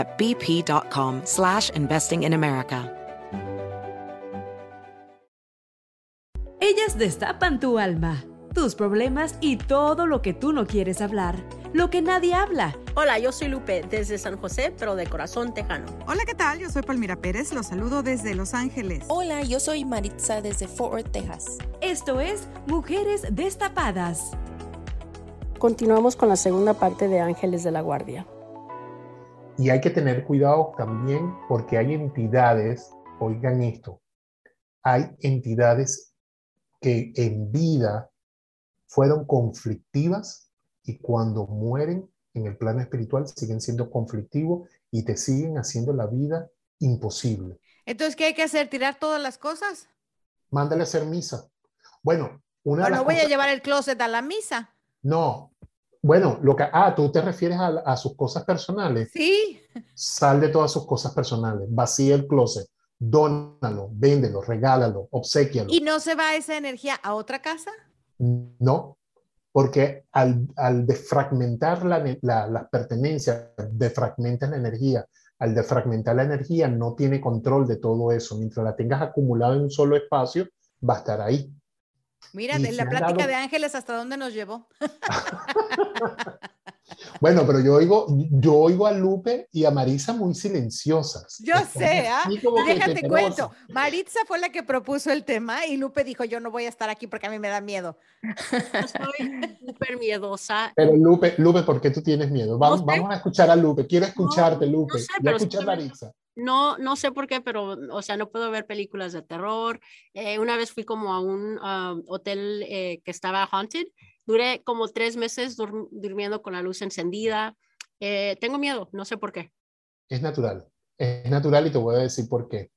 at bp.com slash investing in America. Ellas destapan tu alma, tus problemas y todo lo que tú no quieres hablar, lo que nadie habla. Hola, yo soy Lupe desde San José, pero de corazón tejano. Hola, ¿qué tal? Yo soy Palmira Pérez, los saludo desde Los Ángeles. Hola, yo soy Maritza desde Fort Worth, Texas. Esto es Mujeres Destapadas. Continuamos con la segunda parte de Ángeles de la Guardia. Y hay que tener cuidado también porque hay entidades, oigan esto, hay entidades que en vida fueron conflictivas y cuando mueren en el plano espiritual siguen siendo conflictivos y te siguen haciendo la vida imposible. Entonces, ¿qué hay que hacer? ¿Tirar todas las cosas? Mándale a hacer misa. Bueno, una bueno, voy a llevar el closet a la misa. No. Bueno, lo que ah, tú te refieres a, a sus cosas personales. Sí. Sal de todas sus cosas personales, vacía el closet dónalo, véndelo, regálalo, obsequialo. ¿Y no se va esa energía a otra casa? No, porque al, al defragmentar la, la, las pertenencias, defragmenta la energía. Al defragmentar la energía no tiene control de todo eso. Mientras la tengas acumulada en un solo espacio, va a estar ahí. Mira, la plática de Ángeles, ¿hasta dónde nos llevó? bueno, pero yo oigo, yo oigo a Lupe y a Marisa muy silenciosas. Yo sé, ¿ah? Déjate cuento. Marisa fue la que propuso el tema y Lupe dijo, yo no voy a estar aquí porque a mí me da miedo. Soy súper miedosa. Pero Lupe, Lupe, ¿por qué tú tienes miedo? Vamos, vamos a escuchar a Lupe. Quiero escucharte, Lupe. No sé, pero escuchar a Marisa no, no sé por qué, pero, o sea, no puedo ver películas de terror. Eh, una vez fui como a un um, hotel eh, que estaba haunted. Duré como tres meses durmiendo con la luz encendida. Eh, tengo miedo, no sé por qué. Es natural, es natural y te voy a decir por qué.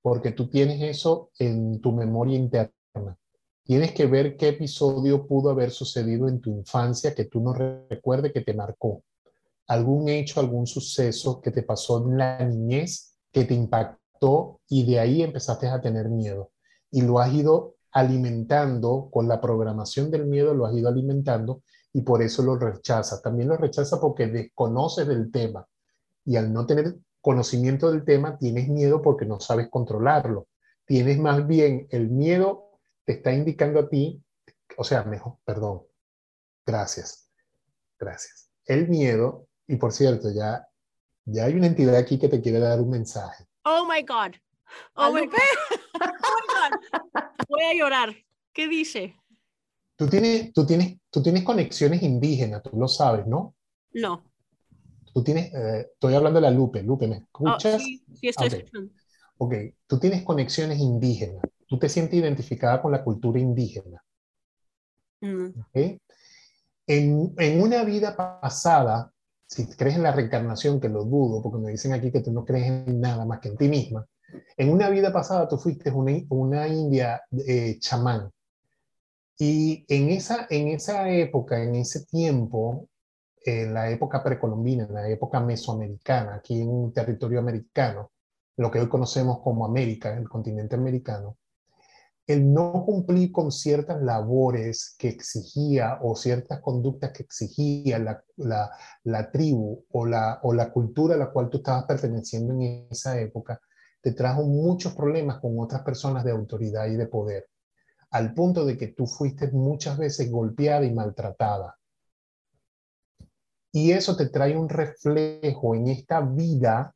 Porque tú tienes eso en tu memoria interna. Tienes que ver qué episodio pudo haber sucedido en tu infancia que tú no recuerdes que te marcó algún hecho, algún suceso que te pasó en la niñez que te impactó y de ahí empezaste a tener miedo. Y lo has ido alimentando con la programación del miedo, lo has ido alimentando y por eso lo rechaza. También lo rechaza porque desconoces del tema y al no tener conocimiento del tema tienes miedo porque no sabes controlarlo. Tienes más bien el miedo te está indicando a ti, o sea, mejor, perdón, gracias, gracias. El miedo y por cierto, ya, ya hay una entidad aquí que te quiere dar un mensaje. Oh my God. Oh, my God. oh my God. Voy a llorar. ¿Qué dice? Tú tienes, tú, tienes, tú tienes conexiones indígenas, tú lo sabes, ¿no? No. Tú tienes, eh, estoy hablando de la Lupe, Lupe, ¿me oh, escuchas? sí, sí, estoy escuchando. Ok, tú tienes conexiones indígenas, tú te sientes identificada con la cultura indígena. Mm. ¿Okay? En, en, una vida pasada, si crees en la reencarnación, que lo dudo, porque me dicen aquí que tú no crees en nada más que en ti misma, en una vida pasada tú fuiste una, una india eh, chamán. Y en esa, en esa época, en ese tiempo, en la época precolombina, en la época mesoamericana, aquí en un territorio americano, lo que hoy conocemos como América, el continente americano, el no cumplir con ciertas labores que exigía o ciertas conductas que exigía la, la, la, tribu o la, o la cultura a la cual tú estabas perteneciendo en esa época, te trajo muchos problemas con otras personas de autoridad y de poder, al punto de que tú fuiste muchas veces golpeada y maltratada. Y eso te trae un reflejo en esta vida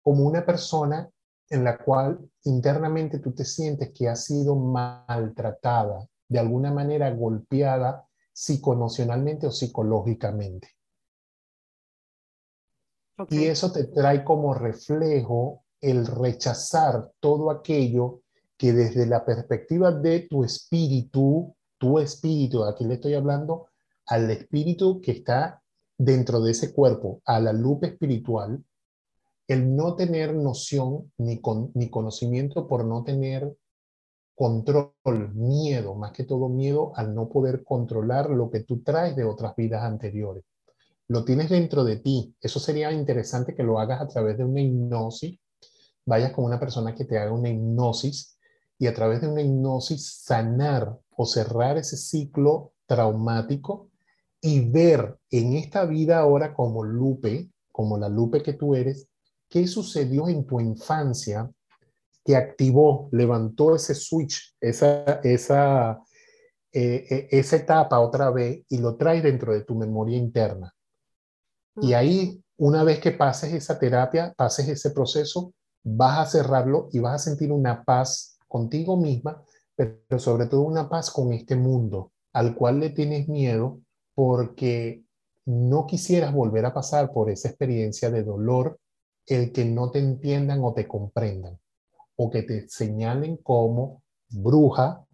como una persona en la cual internamente tú te sientes que has sido maltratada, de alguna manera golpeada psicoemocionalmente o psicológicamente. Y eso te trae como reflejo el rechazar todo aquello que desde la perspectiva de tu espíritu, tu espíritu, aquí le estoy hablando al espíritu que está dentro de ese cuerpo, a la luz espiritual, el no tener noción ni, con, ni conocimiento por no tener control, miedo, más que todo miedo al no poder controlar lo que tú traes de otras vidas anteriores. Lo tienes dentro de ti. Eso sería interesante que lo hagas a través de una hipnosis. Vayas con una persona que te haga una hipnosis y a través de una hipnosis sanar o cerrar ese ciclo traumático y ver en esta vida ahora como Lupe, como la Lupe que tú eres, qué sucedió en tu infancia que activó, levantó ese switch, esa, esa, eh, eh, esa etapa otra vez y lo traes dentro de tu memoria interna. Y ahí, una vez que pases esa terapia, pases ese proceso, vas a cerrarlo y vas a sentir una paz contigo misma, pero sobre todo una paz con este mundo al cual le tienes miedo porque no quisieras volver a pasar por esa experiencia de dolor, el que no te entiendan o te comprendan, o que te señalen como bruja,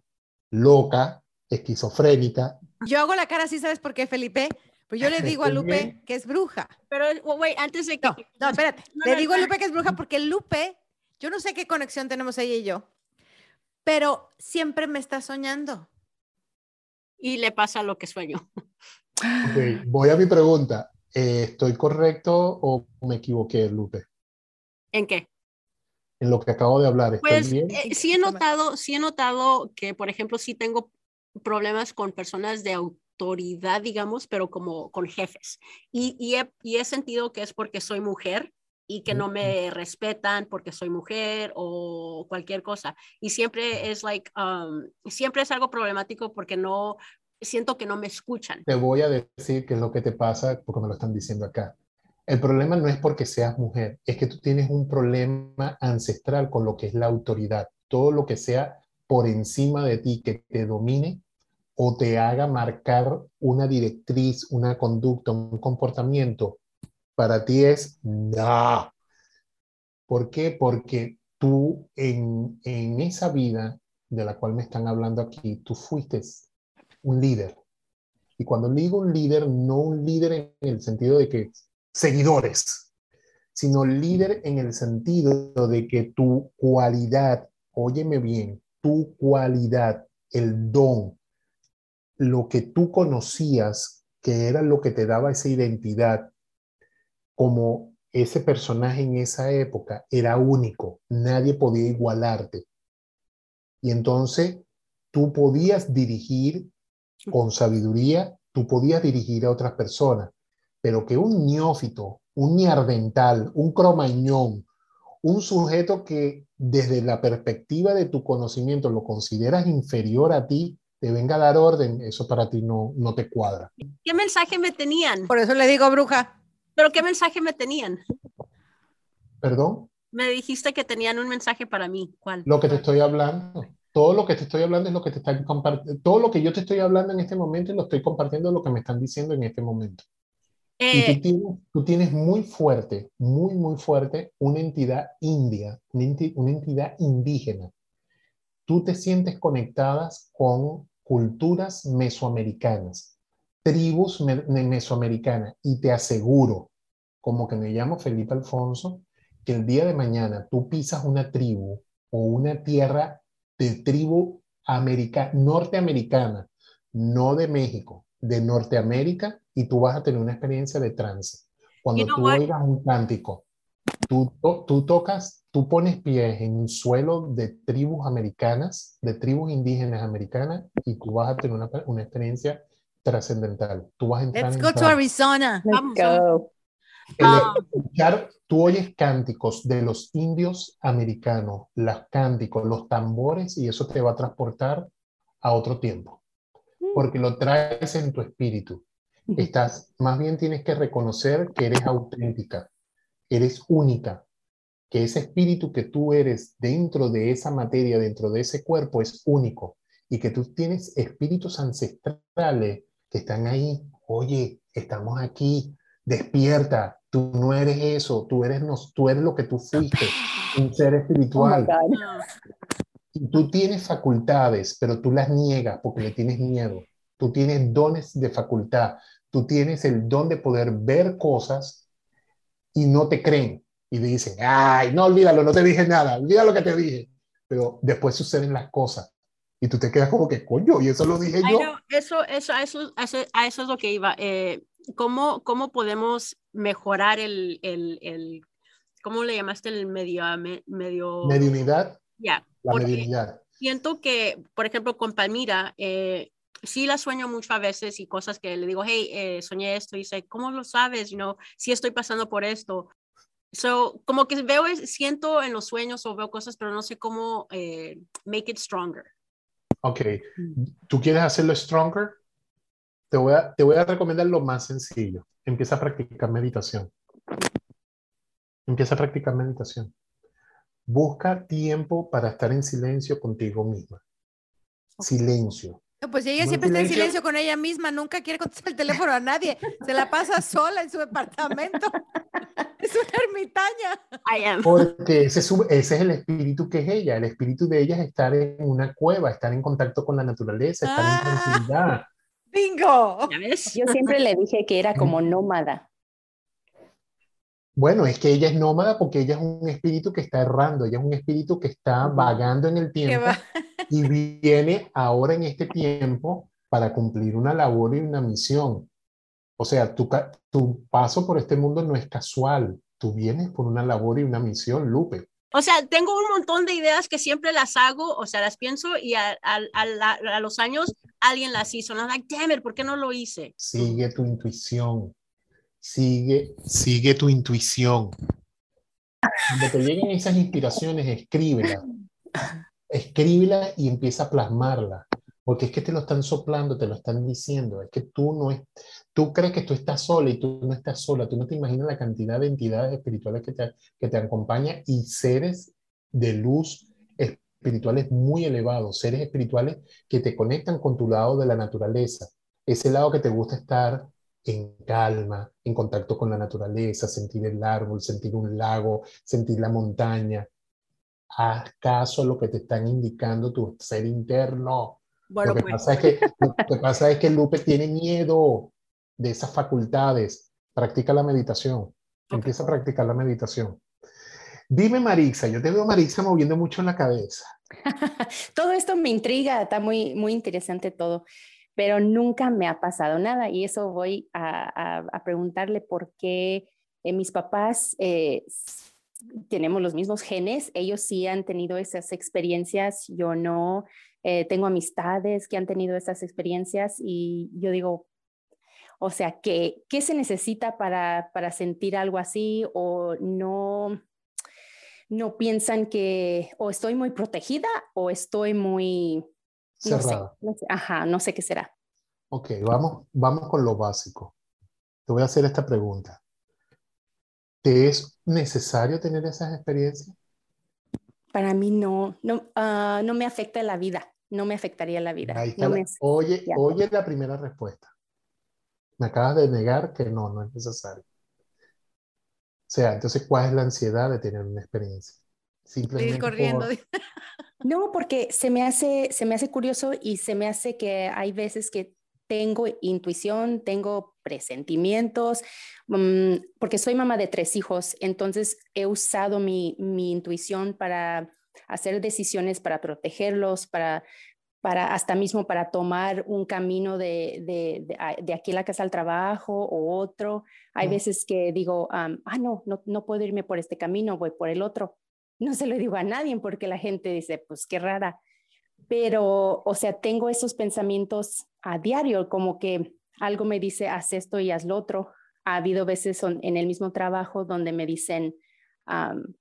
loca, esquizofrénica. Yo hago la cara así, ¿sabes por qué, Felipe? Pues yo le digo a Lupe que es bruja. Pero, güey, antes de que... No, no espérate. le digo a Lupe que es bruja porque Lupe, yo no sé qué conexión tenemos ella y yo, pero siempre me está soñando. Y le pasa lo que sueño. voy a mi pregunta. Eh, ¿Estoy correcto o me equivoqué, Lupe? ¿En qué? En lo que acabo de hablar. pues eh, sí he notado, sí he notado que, por ejemplo, sí tengo problemas con personas de autoridad, digamos, pero como con jefes. Y, y, he, y he sentido que es porque soy mujer y que no me respetan porque soy mujer o cualquier cosa. Y siempre es like, um, siempre es algo problemático porque no, siento que no me escuchan. Te voy a decir qué es lo que te pasa porque me lo están diciendo acá. El problema no es porque seas mujer, es que tú tienes un problema ancestral con lo que es la autoridad. Todo lo que sea por encima de ti, que te domine o te haga marcar una directriz, una conducta, un comportamiento, para ti es no. ¿Por qué? Porque tú en, en esa vida de la cual me están hablando aquí, tú fuiste un líder. Y cuando digo un líder, no un líder en el sentido de que seguidores, sino líder en el sentido de que tu cualidad, óyeme bien, tu cualidad, el don, lo que tú conocías, que era lo que te daba esa identidad, como ese personaje en esa época era único, nadie podía igualarte. Y entonces tú podías dirigir con sabiduría, tú podías dirigir a otras personas, pero que un neófito, un niardental, un cromañón, un sujeto que desde la perspectiva de tu conocimiento lo consideras inferior a ti, te venga a dar orden, eso para ti no, no te cuadra. ¿Qué mensaje me tenían? Por eso le digo bruja. ¿Pero qué mensaje me tenían? ¿Perdón? Me dijiste que tenían un mensaje para mí. ¿Cuál? Lo que te estoy hablando todo lo que te estoy hablando es lo que te están compartiendo, todo lo que yo te estoy hablando en este momento y lo estoy compartiendo lo que me están diciendo en este momento. y tú eh, tienes, tú tienes, muy fuerte, muy, muy fuerte una entidad india, una entidad indígena. Tú te sientes conectadas con culturas mesoamericanas, tribus mesoamericanas, y te aseguro, como que me llamo Felipe Alfonso, que el día de mañana tú pisas una tribu o una tierra de tribu norteamericana, no de México, de Norteamérica, y tú vas a tener una experiencia de trance. Cuando tú oigas un cántico, tú, tú tocas, tú pones pies en un suelo de tribus americanas, de tribus indígenas americanas, y tú vas a tener una, una experiencia trascendental. Tú vas a entrar Let's go to Arizona. Let's go. Ah. escuchar, tú oyes cánticos de los indios americanos, los cánticos, los tambores, y eso te va a transportar a otro tiempo, mm. porque lo traes en tu espíritu. Estás, más bien tienes que reconocer que eres auténtica, eres única, que ese espíritu que tú eres dentro de esa materia, dentro de ese cuerpo, es único y que tú tienes espíritus ancestrales que están ahí. Oye, estamos aquí, despierta, tú no eres eso, tú eres, no, tú eres lo que tú fuiste, un ser espiritual. Oh tú tienes facultades, pero tú las niegas porque le tienes miedo. Tú tienes dones de facultad, tú tienes el don de poder ver cosas y no te creen y dicen, ay, no olvídalo, no te dije nada, olvida lo que te dije. Pero después suceden las cosas y tú te quedas como que, coño, y eso lo dije yo. eso, eso, a, eso, a eso es lo que iba. Eh, ¿cómo, ¿Cómo podemos mejorar el, el, el, ¿cómo le llamaste el medio? medio... Mediunidad. Ya. la mediunidad. Siento que, por ejemplo, con Palmira, eh, sí la sueño mucho a veces y cosas que le digo, hey, eh, soñé esto y dice, ¿cómo lo sabes? You know, si estoy pasando por esto. So, como que veo, siento en los sueños o veo cosas, pero no sé cómo eh, make it stronger. Ok, ¿tú quieres hacerlo stronger? Te voy, a, te voy a recomendar lo más sencillo. Empieza a practicar meditación. Empieza a practicar meditación. Busca tiempo para estar en silencio contigo misma. Silencio. Pues ella siempre está en silencio con ella misma, nunca quiere contestar el teléfono a nadie, se la pasa sola en su departamento. Es una ermitaña. Porque ese es, ese es, el espíritu que es ella. El espíritu de ella es estar en una cueva, estar en contacto con la naturaleza, estar en ah. tranquilidad. ¡Bingo! Yo siempre le dije que era como nómada. Bueno, es que ella es nómada porque ella es un espíritu que está errando, ella es un espíritu que está vagando en el tiempo y viene ahora en este tiempo para cumplir una labor y una misión. O sea, tu, tu paso por este mundo no es casual, tú vienes por una labor y una misión, Lupe. O sea, tengo un montón de ideas que siempre las hago, o sea, las pienso y a, a, los años alguien las hizo. No, like, damn it, ¿por qué no lo hice? Sigue tu intuición. Sigue, sigue tu intuición. Cuando te lleguen esas inspiraciones, escríbela. Escríbela y empieza a plasmarla. Porque es que te lo están soplando, te lo están diciendo. Es que tú no es, tú crees que tú estás sola y tú no estás sola. Tú no te imaginas la cantidad de entidades espirituales que te, que te acompañan y seres de luz espirituales muy elevados, seres espirituales que te conectan con tu lado de la naturaleza. Ese lado que te gusta estar en calma, en contacto con la naturaleza, sentir el árbol, sentir un lago, sentir la montaña. Haz caso a lo que te están indicando tu ser interno lo, que pues. pasa es que, lo que pasa es que Lupe tiene miedo de esas facultades. Practica la meditación. Empieza a practicar la meditación. Dime, Marixa, yo te veo Marixa moviendo mucho en la cabeza. todo esto me intriga, está muy, muy interesante todo, pero nunca me ha pasado nada y eso voy a, preguntarle por qué eh, mis papás eh, tenemos los mismos genes, ellos sí han tenido esas experiencias, yo no, eh, tengo amistades que han tenido esas experiencias y yo digo, o sea, ¿qué, qué se necesita para, para sentir algo así o no? no piensan que o estoy muy protegida o estoy muy cerrada. No sé, ajá, no sé qué será. Ok, vamos, vamos con lo básico. Te voy a hacer esta pregunta. ¿Te es necesario tener esas experiencias? Para mí no, no, ah, no me afecta la vida, no me afectaría la vida. oye, oye la primera respuesta. Me acabas de negar que no, no es necesario. O sea, entonces, ¿cuál es la ansiedad de tener una experiencia? Simplemente corriendo. No, porque se me, hace, se me hace curioso y se me hace que hay veces que tengo intuición, tengo presentimientos, mm, porque soy mamá de tres hijos, entonces he usado mi, intuición para hacer decisiones para protegerlos, para, para hasta mismo para tomar un camino de, de, aquí a la casa al trabajo o otro. Hay veces que digo, ah, no, no, no puedo irme por este camino, voy por el otro. No se lo digo a nadie porque la gente dice, pues qué rara pero, o sea, tengo esos pensamientos a diario, como que algo me dice, haz esto y haz lo otro. Ha habido veces en el mismo trabajo donde me dicen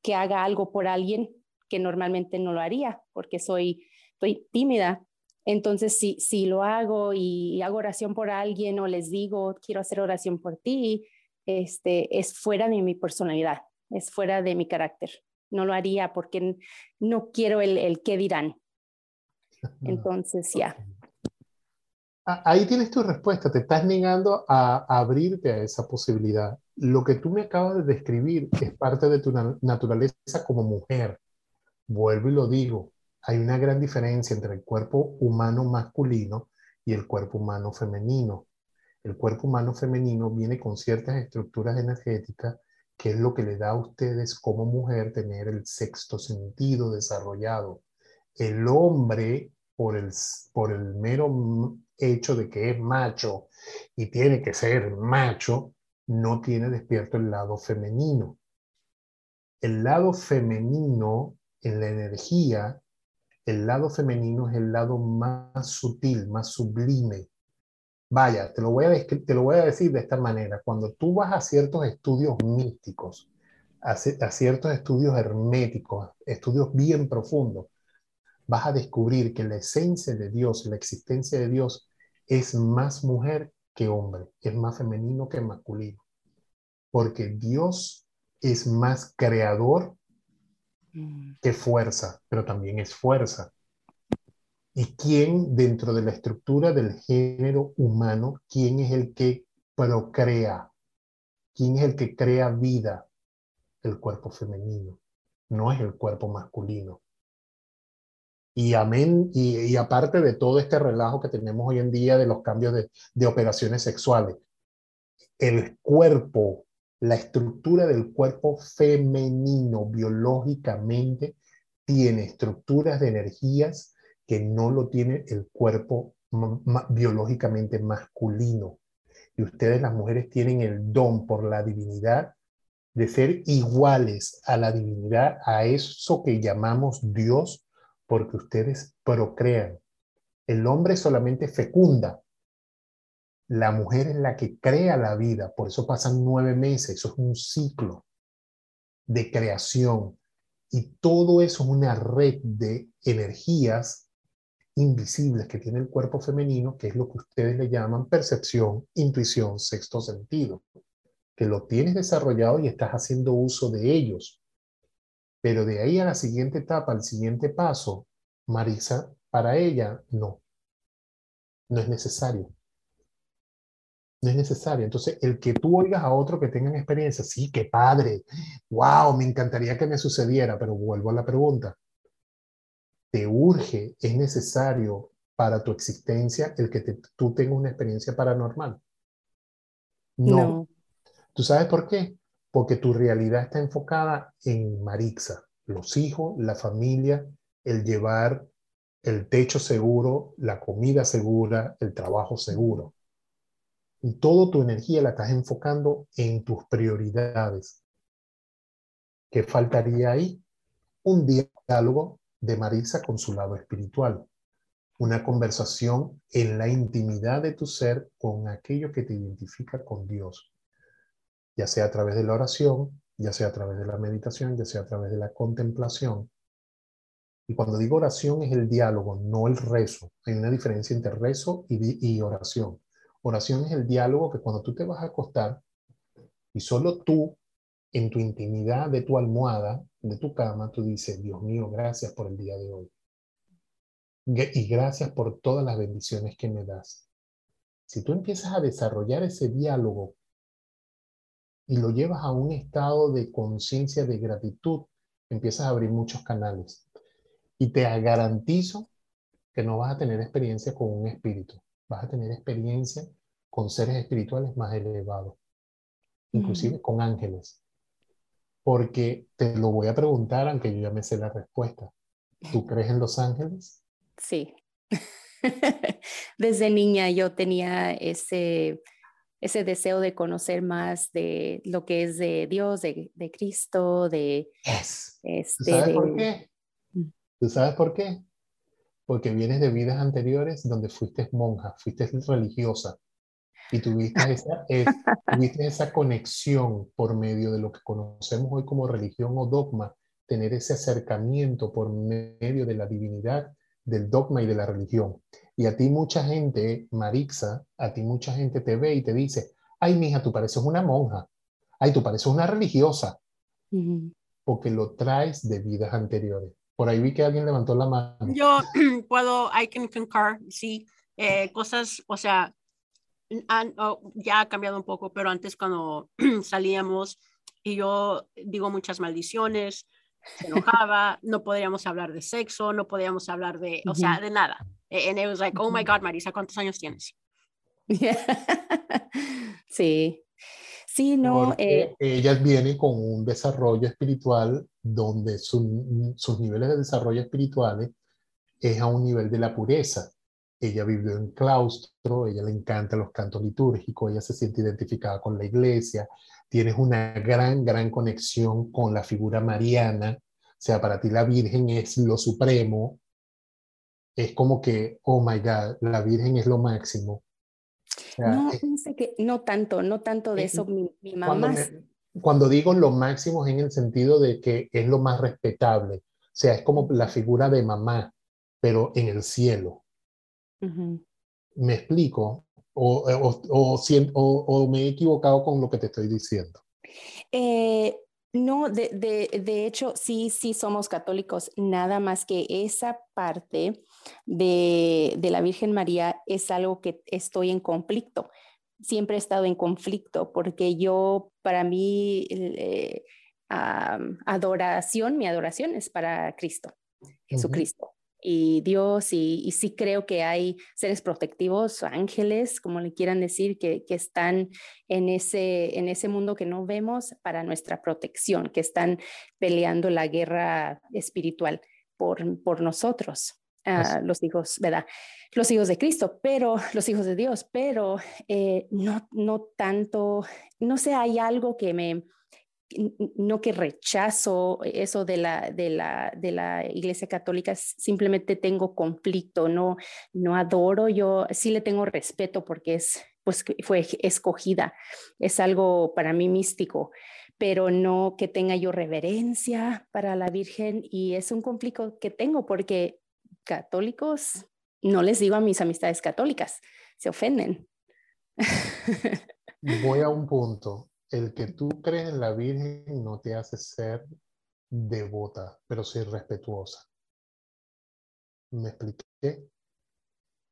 que haga algo por alguien que normalmente no lo haría porque soy, estoy tímida. Entonces, si, si lo hago y hago oración por alguien o les digo, quiero hacer oración por ti, este, es fuera de mi personalidad, es fuera de mi carácter. No lo haría porque no quiero el, el qué dirán. Entonces, ya. Ahí tienes tu respuesta, te estás negando a, abrirte a esa posibilidad. Lo que tú me acabas de describir es parte de tu naturaleza como mujer. Vuelvo y lo digo, hay una gran diferencia entre el cuerpo humano masculino y el cuerpo humano femenino. El cuerpo humano femenino viene con ciertas estructuras energéticas que es lo que le da a ustedes como mujer tener el sexto sentido desarrollado. El hombre, por el, por el mero hecho de que es macho y tiene que ser macho, no tiene despierto el lado femenino. El lado femenino en la energía, el lado femenino es el lado más sutil, más sublime, Vaya, te lo, voy a te lo voy a decir de esta manera. Cuando tú vas a ciertos estudios místicos, a, a ciertos estudios herméticos, estudios bien profundos, vas a descubrir que la esencia de Dios, la existencia de Dios, es más mujer que hombre, es más femenino que masculino. Porque Dios es más creador mm. que fuerza, pero también es fuerza. ¿Y quién dentro de la estructura del género humano, quién es el que procrea? ¿Quién es el que crea vida? El cuerpo femenino, no es el cuerpo masculino. Y amén, y, aparte de todo este relajo que tenemos hoy en día de los cambios de, operaciones sexuales, el cuerpo, la estructura del cuerpo femenino biológicamente tiene estructuras de energías que no lo tiene el cuerpo biológicamente masculino. Y ustedes las mujeres tienen el don por la divinidad de ser iguales a la divinidad, a eso que llamamos Dios, porque ustedes procrean. El hombre solamente fecunda. La mujer es la que crea la vida, por eso pasan nueve meses, eso es un ciclo de creación. Y todo eso es una red de energías invisibles que tiene el cuerpo femenino, que es lo que ustedes le llaman percepción, intuición, sexto sentido, que lo tienes desarrollado y estás haciendo uso de ellos. Pero de ahí a la siguiente etapa, al siguiente paso, Marisa, para ella no. No es necesario. No es necesario. Entonces, el que tú oigas a otro que tengan experiencia, sí, qué padre, wow, me encantaría que me sucediera, pero vuelvo a la pregunta te urge, es necesario para tu existencia el que tú tengas una experiencia paranormal. No. ¿Tú sabes por qué? Porque tu realidad está enfocada en Marixa, los hijos, la familia, el llevar el techo seguro, la comida segura, el trabajo seguro. Y toda tu energía la estás enfocando en tus prioridades. ¿Qué faltaría ahí? Un diálogo de Marisa con su lado espiritual. Una conversación en la intimidad de tu ser con aquello que te identifica con Dios, ya sea a través de la oración, ya sea a través de la meditación, ya sea a través de la contemplación. Y cuando digo oración es el diálogo, no el rezo. Hay una diferencia entre rezo y, y oración. Oración es el diálogo que cuando tú te vas a acostar y solo tú en tu intimidad de tu almohada, de tu cama, tú dices, Dios mío, gracias por el día de hoy. Y gracias por todas las bendiciones que me das. Si tú empiezas a desarrollar ese diálogo y lo llevas a un estado de conciencia de gratitud, empiezas a abrir muchos canales. Y te garantizo que no vas a tener experiencia con un espíritu, vas a tener experiencia con seres espirituales más elevados, inclusive con ángeles porque te lo voy a preguntar, aunque yo ya me sé la respuesta. ¿Tú crees en los ángeles? Sí. Desde niña yo tenía ese, ese deseo de conocer más de lo que es de Dios, de, de Cristo, de... Este, ¿Tú sabes por qué? Mm. ¿Tú sabes por qué? Porque vienes de vidas anteriores donde fuiste monja, fuiste religiosa, y tuviste esa, tuviste esa conexión por medio de lo que conocemos hoy como religión o dogma, tener ese acercamiento por medio de la divinidad, del dogma y de la religión. Y a ti mucha gente, Marixa, a ti mucha gente te ve y te dice, ay, mija, tú pareces una monja, ay, tú pareces una religiosa. porque lo traes de vidas anteriores. Por ahí vi que alguien levantó la mano. Yo puedo, I can concur, sí, eh, cosas, o sea, oh, ya ha cambiado un poco, pero antes cuando salíamos y yo digo muchas maldiciones, se enojaba, no podíamos hablar de sexo, no podíamos hablar de, o sea, de nada. And it was like, oh my God, Marisa, ¿cuántos años tienes? sí, sí, no. Eh, ellas vienen con un desarrollo espiritual donde sus niveles de desarrollo espirituales es a un nivel de la pureza. Ella vivió en claustro, ella le encanta los cantos litúrgicos, ella se siente identificada con la iglesia, tienes una gran, gran conexión con la figura mariana, o sea, para ti la Virgen es lo supremo, es como que, oh my God, la Virgen es lo máximo. no, que no tanto, no tanto de eso, mi, mamá. Cuando, digo lo máximo es en el sentido de que es lo más respetable, o sea, es como la figura de mamá, pero en el cielo. ¿Me explico? O, o, o, me he equivocado con lo que te estoy diciendo. Eh, no, de, de, de, hecho, sí, sí somos católicos, nada más que esa parte de, de, la Virgen María es algo que estoy en conflicto. Siempre he estado en conflicto porque yo, para mí, eh, adoración, mi adoración es para Cristo, Jesucristo y Dios y, sí creo que hay seres protectivos, ángeles, como le quieran decir, que, que, están en ese, en ese mundo que no vemos para nuestra protección, que están peleando la guerra espiritual por, por nosotros. Ah, los hijos, ¿verdad? Los hijos de Cristo, pero los hijos de Dios, pero eh, no, no tanto, no sé, hay algo que me, no que rechazo eso de la, de la, de la Iglesia Católica, simplemente tengo conflicto, no, no adoro, yo sí le tengo respeto porque es, pues fue escogida, es algo para mí místico, pero no que tenga yo reverencia para la Virgen y es un conflicto que tengo porque católicos, no les digo a mis amistades católicas, se ofenden. Voy a un punto el que tú crees en la Virgen no te hace ser devota, pero sí respetuosa. ¿Me expliqué?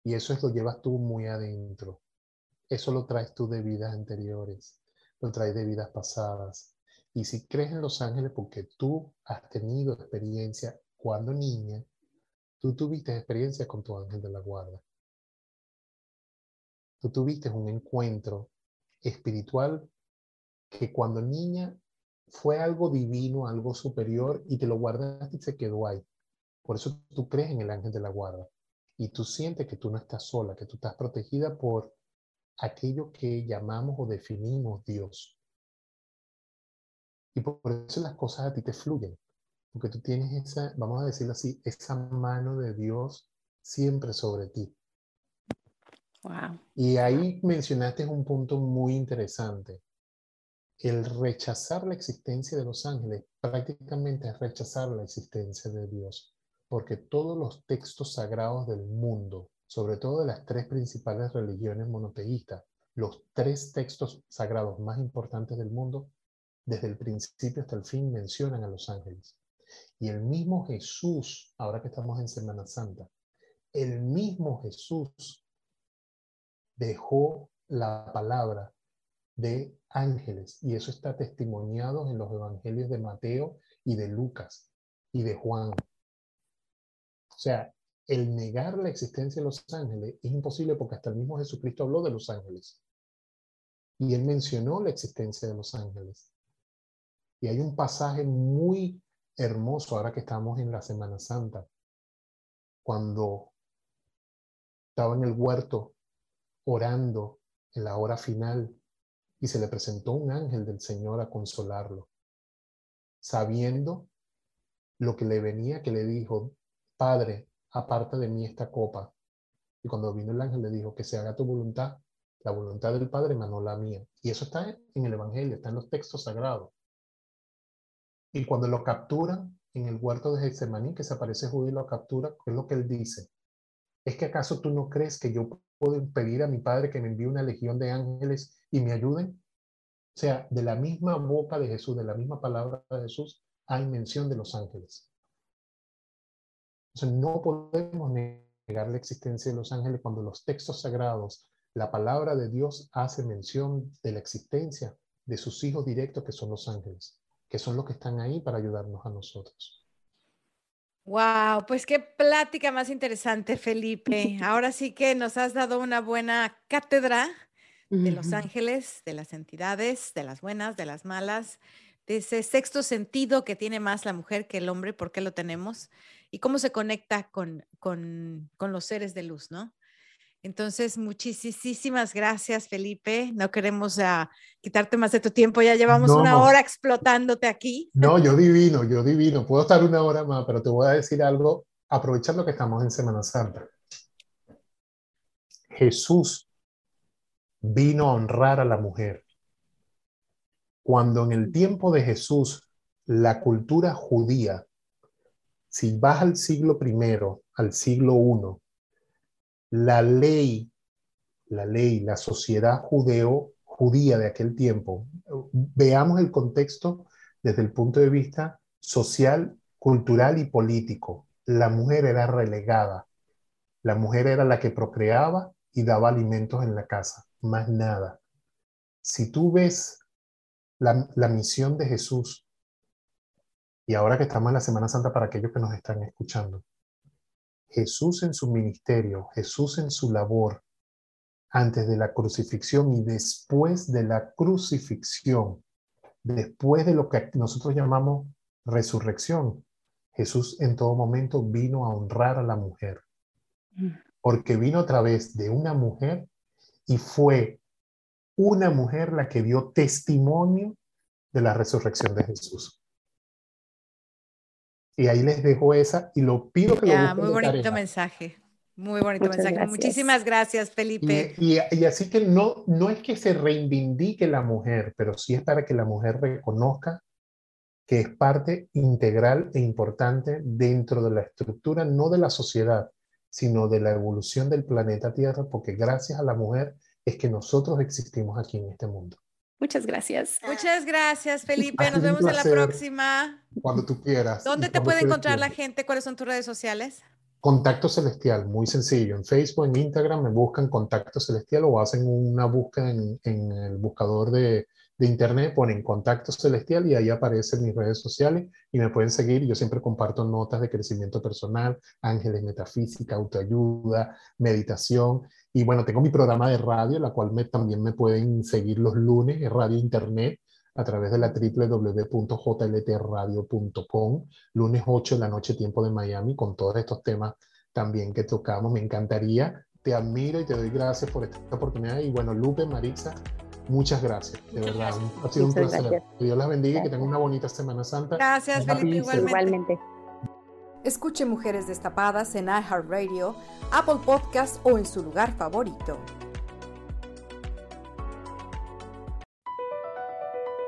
Y eso es lo llevas tú muy adentro. Eso lo traes tú de vidas anteriores, lo traes de vidas pasadas. Y si crees en los ángeles porque tú has tenido experiencia cuando niña, tú tuviste experiencia con tu ángel de la guarda. Tú tuviste un encuentro espiritual que cuando niña fue algo divino, algo superior y te lo guardaste y se quedó ahí. Por eso tú crees en el ángel de la guarda y tú sientes que tú no estás sola, que tú estás protegida por aquello que llamamos o definimos Dios. Y por eso las cosas a ti te fluyen, porque tú tienes esa, vamos a decirlo así, esa mano de Dios siempre sobre ti. Wow. Y ahí mencionaste un punto muy interesante el rechazar la existencia de los ángeles prácticamente es rechazar la existencia de Dios, porque todos los textos sagrados del mundo, sobre todo de las tres principales religiones monoteístas, los tres textos sagrados más importantes del mundo, desde el principio hasta el fin mencionan a los ángeles. Y el mismo Jesús, ahora que estamos en Semana Santa, el mismo Jesús dejó la palabra de ángeles y eso está testimoniado en los evangelios de Mateo y de Lucas y de Juan. O sea, el negar la existencia de los ángeles es imposible porque hasta el mismo Jesucristo habló de los ángeles y él mencionó la existencia de los ángeles. Y hay un pasaje muy hermoso ahora que estamos en la Semana Santa, cuando estaba en el huerto orando en la hora final y se le presentó un ángel del Señor a consolarlo, sabiendo lo que le venía, que le dijo, Padre, aparta de mí esta copa. Y cuando vino el ángel le dijo, que se haga tu voluntad, la voluntad del Padre, no la mía. Y eso está en el Evangelio, está en los textos sagrados. Y cuando lo capturan en el huerto de Getsemaní, que se aparece judío y lo captura, ¿qué es lo que él dice? ¿Es que acaso tú no crees que yo puedo pedir a mi Padre que me envíe una legión de ángeles y me ayuden? O sea, de la misma boca de Jesús, de la misma palabra de Jesús, hay mención de los ángeles. No podemos negar la existencia de los ángeles cuando los textos sagrados, la palabra de Dios hace mención de la existencia de sus hijos directos que son los ángeles, que son los que están ahí para ayudarnos a nosotros. Wow, pues qué plática más interesante, Felipe. Ahora sí que nos has dado una buena cátedra de los ángeles, de las entidades, de las buenas, de las malas, de ese sexto sentido que tiene más la mujer que el hombre, por qué lo tenemos y cómo se conecta con, con, con los seres de luz, ¿no? Entonces, muchísimas gracias, Felipe. No queremos uh, quitarte más de tu tiempo. Ya llevamos una hora explotándote aquí. No, yo divino, yo divino. Puedo estar una hora más, pero te voy a decir algo, aprovechando que estamos en Semana Santa. Jesús vino a honrar a la mujer. Cuando en el tiempo de Jesús la cultura judía, si vas al siglo primero, al siglo I, la ley, la ley, la sociedad judeo, judía de aquel tiempo, veamos el contexto desde el punto de vista social, cultural y político. La mujer era relegada. La mujer era la que procreaba y daba alimentos en la casa, más nada. Si tú ves la, la misión de Jesús, y ahora que estamos en la Semana Santa para aquellos que nos están escuchando, Jesús en su ministerio, Jesús en su labor, antes de la crucifixión y después de la crucifixión, después de lo que nosotros llamamos resurrección, Jesús en todo momento vino a honrar a la mujer, mm. porque vino a través de una mujer y fue una mujer la que dio testimonio de la resurrección de Jesús. Y ahí les dejo esa y lo pido que ya, lo Muy bonito mensaje. Muy bonito mensaje. Muchísimas gracias, Felipe. Y, y, así que no, no es que se reivindique la mujer, pero sí es para que la mujer reconozca que es parte integral e importante dentro de la estructura, no de la sociedad, sino de la evolución del planeta Tierra, porque gracias a la mujer es que nosotros existimos aquí en este mundo. Muchas gracias. Muchas gracias, Felipe. Nos vemos en la próxima. Cuando tú quieras. ¿Dónde te puede encontrar la gente? ¿Cuáles son tus redes sociales? Contacto Celestial, muy sencillo. En Facebook, en Instagram me buscan Contacto Celestial o hacen una búsqueda en, en el buscador de, de, Internet, ponen Contacto Celestial y ahí aparecen mis redes sociales y me pueden seguir. Yo siempre comparto notas de crecimiento personal, ángeles, metafísica, autoayuda, meditación y bueno, tengo mi programa de radio, la cual me, también me pueden seguir los lunes, en radio internet, a través de la www.jltradio.com, lunes 8 de la noche, tiempo de Miami, con todos estos temas también que tocamos. Me encantaría, te admiro y te doy gracias por esta oportunidad. Y bueno, Lupe, Maritza, muchas gracias, de verdad. Ha sido un placer. Que Dios las bendiga y que tengan una bonita Semana Santa. Gracias, Felipe, igualmente. igualmente. Escuche Mujeres Destapadas en iHeartRadio, Apple Podcast o en su lugar favorito.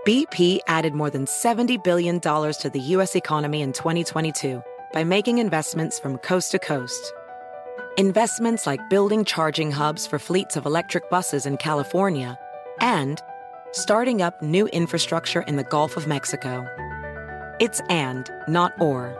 BP added more than $70 billion to the U.S. economy in 2022 by making investments from coast to coast. Investments like building charging hubs for fleets of electric buses in California and starting up new infrastructure in the Gulf of Mexico. It's and, not or.